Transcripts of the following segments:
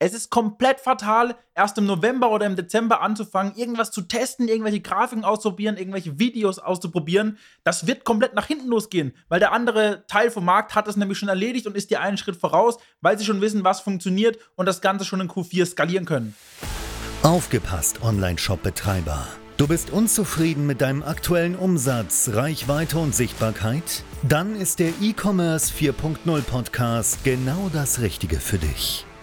Es ist komplett fatal, erst im November oder im Dezember anzufangen, irgendwas zu testen, irgendwelche Grafiken auszuprobieren, irgendwelche Videos auszuprobieren. Das wird komplett nach hinten losgehen, weil der andere Teil vom Markt hat es nämlich schon erledigt und ist dir einen Schritt voraus, weil sie schon wissen, was funktioniert und das Ganze schon in Q4 skalieren können. Aufgepasst, Online-Shop-Betreiber. Du bist unzufrieden mit deinem aktuellen Umsatz, Reichweite und Sichtbarkeit? Dann ist der E-Commerce 4.0 Podcast genau das Richtige für dich.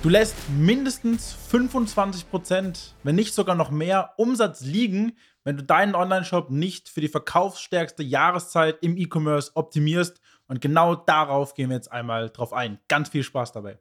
Du lässt mindestens 25%, wenn nicht sogar noch mehr, Umsatz liegen, wenn du deinen Online-Shop nicht für die verkaufsstärkste Jahreszeit im E-Commerce optimierst. Und genau darauf gehen wir jetzt einmal drauf ein. Ganz viel Spaß dabei.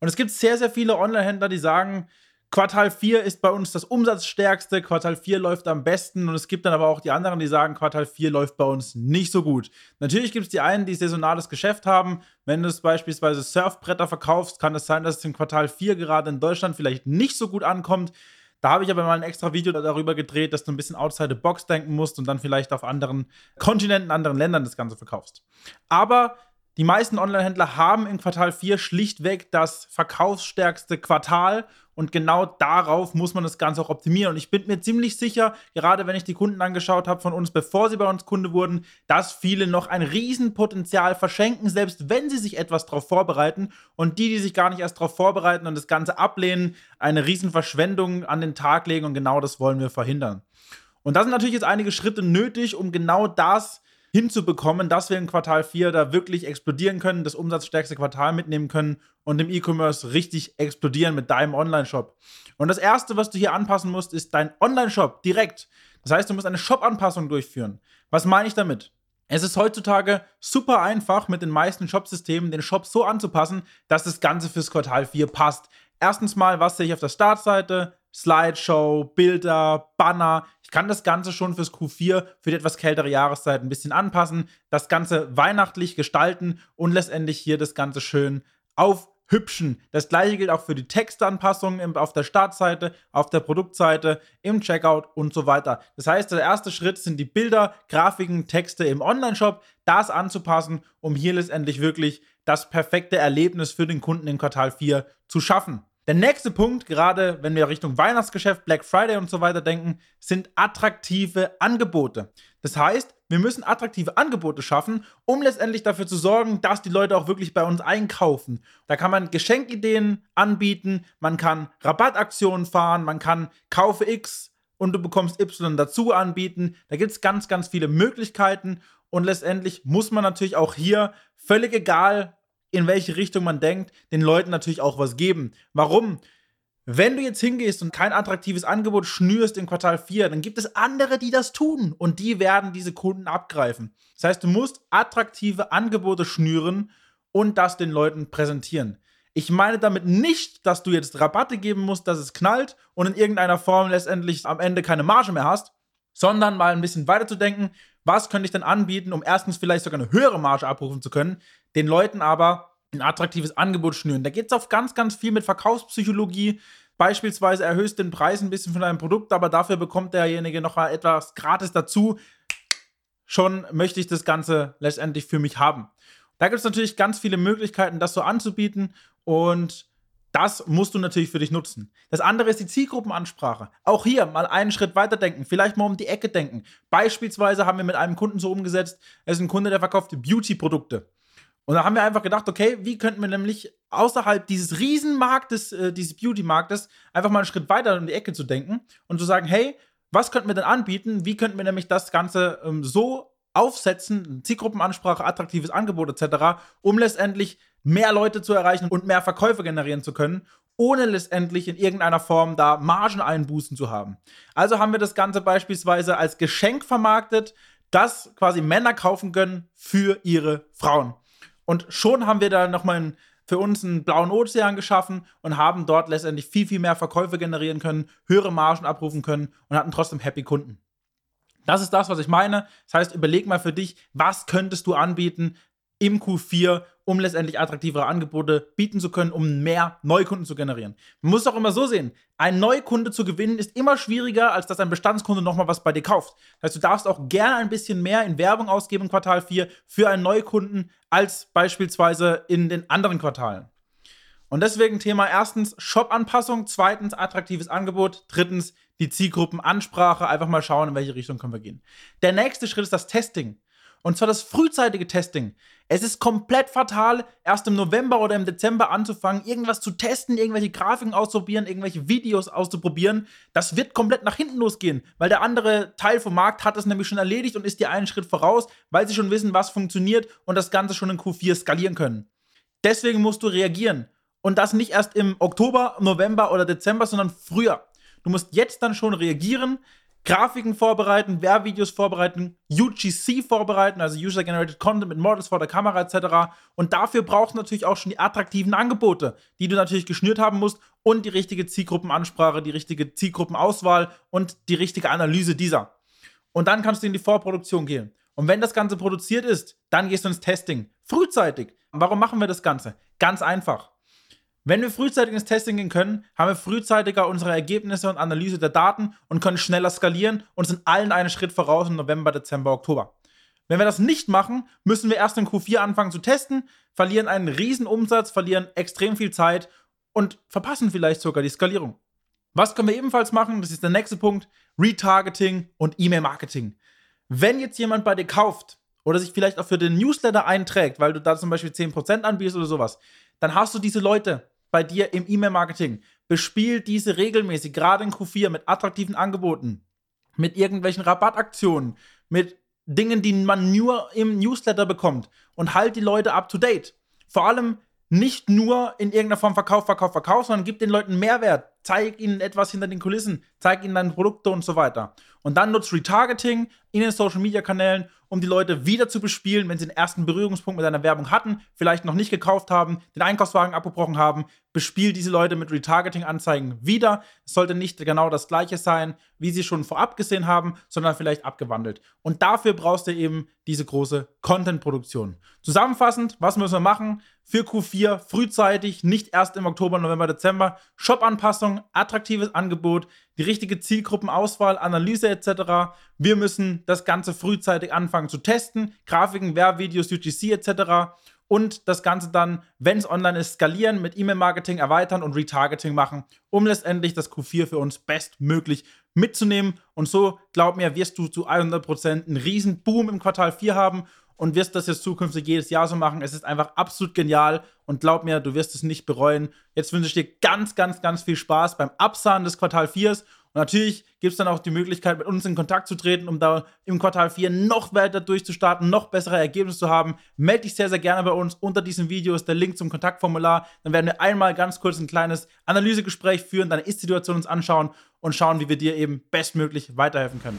Und es gibt sehr, sehr viele Online-Händler, die sagen, Quartal 4 ist bei uns das umsatzstärkste, Quartal 4 läuft am besten und es gibt dann aber auch die anderen, die sagen, Quartal 4 läuft bei uns nicht so gut. Natürlich gibt es die einen, die saisonales Geschäft haben. Wenn du beispielsweise Surfbretter verkaufst, kann es sein, dass es im Quartal 4 gerade in Deutschland vielleicht nicht so gut ankommt. Da habe ich aber mal ein extra Video darüber gedreht, dass du ein bisschen outside the box denken musst und dann vielleicht auf anderen Kontinenten, anderen Ländern das Ganze verkaufst. Aber die meisten Online-Händler haben im Quartal 4 schlichtweg das verkaufsstärkste Quartal und genau darauf muss man das Ganze auch optimieren. Und ich bin mir ziemlich sicher, gerade wenn ich die Kunden angeschaut habe von uns, bevor sie bei uns Kunde wurden, dass viele noch ein Riesenpotenzial verschenken, selbst wenn sie sich etwas darauf vorbereiten. Und die, die sich gar nicht erst darauf vorbereiten und das Ganze ablehnen, eine Riesenverschwendung an den Tag legen. Und genau das wollen wir verhindern. Und da sind natürlich jetzt einige Schritte nötig, um genau das hinzubekommen, dass wir in Quartal 4 da wirklich explodieren können, das umsatzstärkste Quartal mitnehmen können und im E-Commerce richtig explodieren mit deinem Online-Shop. Und das erste, was du hier anpassen musst, ist dein Online-Shop direkt. Das heißt, du musst eine Shop-Anpassung durchführen. Was meine ich damit? Es ist heutzutage super einfach, mit den meisten Shop-Systemen den Shop so anzupassen, dass das Ganze fürs Quartal 4 passt. Erstens mal, was sehe ich auf der Startseite? Slideshow, Bilder, Banner. Ich kann das Ganze schon fürs Q4 für die etwas kältere Jahreszeit ein bisschen anpassen, das Ganze weihnachtlich gestalten und letztendlich hier das Ganze schön aufhübschen. Das gleiche gilt auch für die Textanpassungen auf der Startseite, auf der Produktseite, im Checkout und so weiter. Das heißt, der erste Schritt sind die Bilder, Grafiken, Texte im Online-Shop, das anzupassen, um hier letztendlich wirklich das perfekte Erlebnis für den Kunden im Quartal 4 zu schaffen. Der nächste Punkt, gerade wenn wir Richtung Weihnachtsgeschäft, Black Friday und so weiter denken, sind attraktive Angebote. Das heißt, wir müssen attraktive Angebote schaffen, um letztendlich dafür zu sorgen, dass die Leute auch wirklich bei uns einkaufen. Da kann man Geschenkideen anbieten, man kann Rabattaktionen fahren, man kann Kaufe X und du bekommst Y dazu anbieten. Da gibt es ganz, ganz viele Möglichkeiten und letztendlich muss man natürlich auch hier, völlig egal, in welche Richtung man denkt, den Leuten natürlich auch was geben. Warum? Wenn du jetzt hingehst und kein attraktives Angebot schnürst in Quartal 4, dann gibt es andere, die das tun und die werden diese Kunden abgreifen. Das heißt, du musst attraktive Angebote schnüren und das den Leuten präsentieren. Ich meine damit nicht, dass du jetzt Rabatte geben musst, dass es knallt und in irgendeiner Form letztendlich am Ende keine Marge mehr hast, sondern mal ein bisschen weiter zu denken, was könnte ich denn anbieten, um erstens vielleicht sogar eine höhere Marge abrufen zu können, den Leuten aber ein attraktives Angebot schnüren. Da geht es auf ganz, ganz viel mit Verkaufspsychologie. Beispielsweise erhöhst den Preis ein bisschen von deinem Produkt, aber dafür bekommt derjenige noch mal etwas gratis dazu. Schon möchte ich das Ganze letztendlich für mich haben. Da gibt es natürlich ganz viele Möglichkeiten, das so anzubieten und das musst du natürlich für dich nutzen. Das andere ist die Zielgruppenansprache. Auch hier mal einen Schritt weiter denken, vielleicht mal um die Ecke denken. Beispielsweise haben wir mit einem Kunden so umgesetzt, er ist ein Kunde, der verkauft Beauty-Produkte. Und da haben wir einfach gedacht, okay, wie könnten wir nämlich außerhalb dieses Riesenmarktes, äh, dieses Beauty-Marktes, einfach mal einen Schritt weiter um die Ecke zu denken und zu sagen, hey, was könnten wir denn anbieten? Wie könnten wir nämlich das Ganze ähm, so aufsetzen, Zielgruppenansprache, attraktives Angebot etc., um letztendlich mehr Leute zu erreichen und mehr Verkäufe generieren zu können, ohne letztendlich in irgendeiner Form da Margeneinbußen zu haben. Also haben wir das Ganze beispielsweise als Geschenk vermarktet, das quasi Männer kaufen können für ihre Frauen. Und schon haben wir da nochmal einen für uns einen blauen Ozean geschaffen und haben dort letztendlich viel, viel mehr Verkäufe generieren können, höhere Margen abrufen können und hatten trotzdem happy Kunden. Das ist das, was ich meine. Das heißt, überleg mal für dich, was könntest du anbieten im Q4, um letztendlich attraktivere Angebote bieten zu können, um mehr Neukunden zu generieren. Man muss es auch immer so sehen, ein Neukunde zu gewinnen ist immer schwieriger, als dass ein Bestandskunde nochmal was bei dir kauft. Das heißt, du darfst auch gerne ein bisschen mehr in Werbung ausgeben im Quartal 4 für einen Neukunden als beispielsweise in den anderen Quartalen. Und deswegen Thema erstens Shop-Anpassung, zweitens attraktives Angebot, drittens die Zielgruppenansprache, einfach mal schauen, in welche Richtung können wir gehen. Der nächste Schritt ist das Testing. Und zwar das frühzeitige Testing. Es ist komplett fatal, erst im November oder im Dezember anzufangen, irgendwas zu testen, irgendwelche Grafiken auszuprobieren, irgendwelche Videos auszuprobieren. Das wird komplett nach hinten losgehen, weil der andere Teil vom Markt hat es nämlich schon erledigt und ist dir einen Schritt voraus, weil sie schon wissen, was funktioniert und das Ganze schon in Q4 skalieren können. Deswegen musst du reagieren. Und das nicht erst im Oktober, November oder Dezember, sondern früher. Du musst jetzt dann schon reagieren, Grafiken vorbereiten, Werbvideos vorbereiten, UGC vorbereiten, also User-Generated Content mit Models vor der Kamera etc. Und dafür brauchst du natürlich auch schon die attraktiven Angebote, die du natürlich geschnürt haben musst und die richtige Zielgruppenansprache, die richtige Zielgruppenauswahl und die richtige Analyse dieser. Und dann kannst du in die Vorproduktion gehen. Und wenn das Ganze produziert ist, dann gehst du ins Testing. Frühzeitig. Warum machen wir das Ganze? Ganz einfach. Wenn wir frühzeitig ins Testing gehen können, haben wir frühzeitiger unsere Ergebnisse und Analyse der Daten und können schneller skalieren und sind allen einen Schritt voraus im November, Dezember, Oktober. Wenn wir das nicht machen, müssen wir erst in Q4 anfangen zu testen, verlieren einen riesen Umsatz, verlieren extrem viel Zeit und verpassen vielleicht sogar die Skalierung. Was können wir ebenfalls machen? Das ist der nächste Punkt: Retargeting und E-Mail-Marketing. Wenn jetzt jemand bei dir kauft oder sich vielleicht auch für den Newsletter einträgt, weil du da zum Beispiel 10% anbietest oder sowas, dann hast du diese Leute bei dir im E-Mail-Marketing. Bespiel diese regelmäßig, gerade in Q4, mit attraktiven Angeboten, mit irgendwelchen Rabattaktionen, mit Dingen, die man nur im Newsletter bekommt und halt die Leute up to date. Vor allem nicht nur in irgendeiner Form Verkauf, Verkauf, Verkauf, sondern gib den Leuten Mehrwert. Zeig ihnen etwas hinter den Kulissen, zeig ihnen deine Produkte und so weiter. Und dann nutzt Retargeting in den Social Media Kanälen, um die Leute wieder zu bespielen, wenn sie den ersten Berührungspunkt mit deiner Werbung hatten, vielleicht noch nicht gekauft haben, den Einkaufswagen abgebrochen haben. Bespiel diese Leute mit Retargeting-Anzeigen wieder. Es sollte nicht genau das gleiche sein, wie sie schon vorab gesehen haben, sondern vielleicht abgewandelt. Und dafür brauchst du eben diese große Content-Produktion. Zusammenfassend, was müssen wir machen? Für Q4 frühzeitig, nicht erst im Oktober, November, Dezember. Shop-Anpassung, attraktives Angebot, die richtige Zielgruppenauswahl, Analyse etc. Wir müssen das Ganze frühzeitig anfangen zu testen, Grafiken, Werbvideos, UGC etc. Und das Ganze dann, wenn es online ist, skalieren, mit E-Mail-Marketing erweitern und Retargeting machen, um letztendlich das Q4 für uns bestmöglich mitzunehmen. Und so, glaub mir, wirst du zu 100% einen riesen Boom im Quartal 4 haben und wirst das jetzt zukünftig jedes Jahr so machen. Es ist einfach absolut genial und glaub mir, du wirst es nicht bereuen. Jetzt wünsche ich dir ganz, ganz, ganz viel Spaß beim Absahen des Quartal 4s. Und natürlich gibt es dann auch die Möglichkeit, mit uns in Kontakt zu treten, um da im Quartal 4 noch weiter durchzustarten, noch bessere Ergebnisse zu haben. Melde dich sehr, sehr gerne bei uns. Unter diesem Video ist der Link zum Kontaktformular. Dann werden wir einmal ganz kurz ein kleines Analysegespräch führen, deine Ist-Situation uns anschauen und schauen, wie wir dir eben bestmöglich weiterhelfen können.